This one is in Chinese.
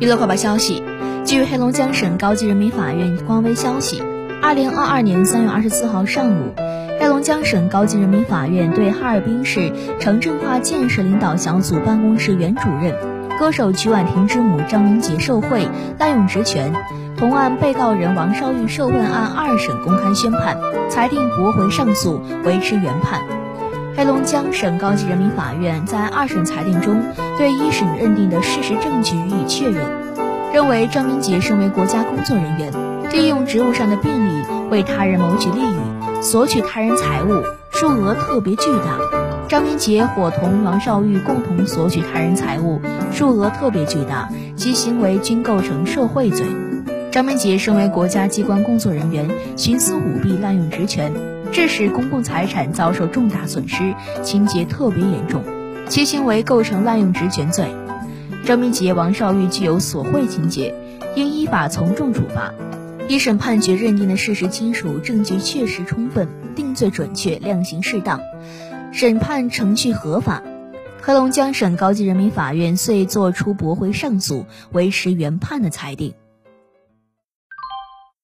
娱乐快报消息，据黑龙江省高级人民法院官微消息，二零二二年三月二十四号上午，黑龙江省高级人民法院对哈尔滨市城镇化建设领导小组办公室原主任、歌手曲婉婷之母张明杰受贿、滥用职权，同案被告人王绍玉受贿案二审公开宣判，裁定驳回上诉，维持原判。黑龙江省高级人民法院在二审裁定中对一审认定的事实证据予以确认，认为张明杰身为国家工作人员，利用职务上的便利为他人谋取利益，索取他人财物，数额特别巨大。张明杰伙同王绍玉共同索取他人财物，数额特别巨大，其行为均构成受贿罪。张明杰身为国家机关工作人员，徇私舞弊、滥用职权。致使公共财产遭受重大损失，情节特别严重，其行为构成滥用职权罪。张明杰、王绍玉具有索贿情节，应依法从重处罚。一审判决认定的事实清楚，证据确实充分，定罪准确，量刑适当，审判程序合法。黑龙江省高级人民法院遂作出驳回上诉、维持原判的裁定。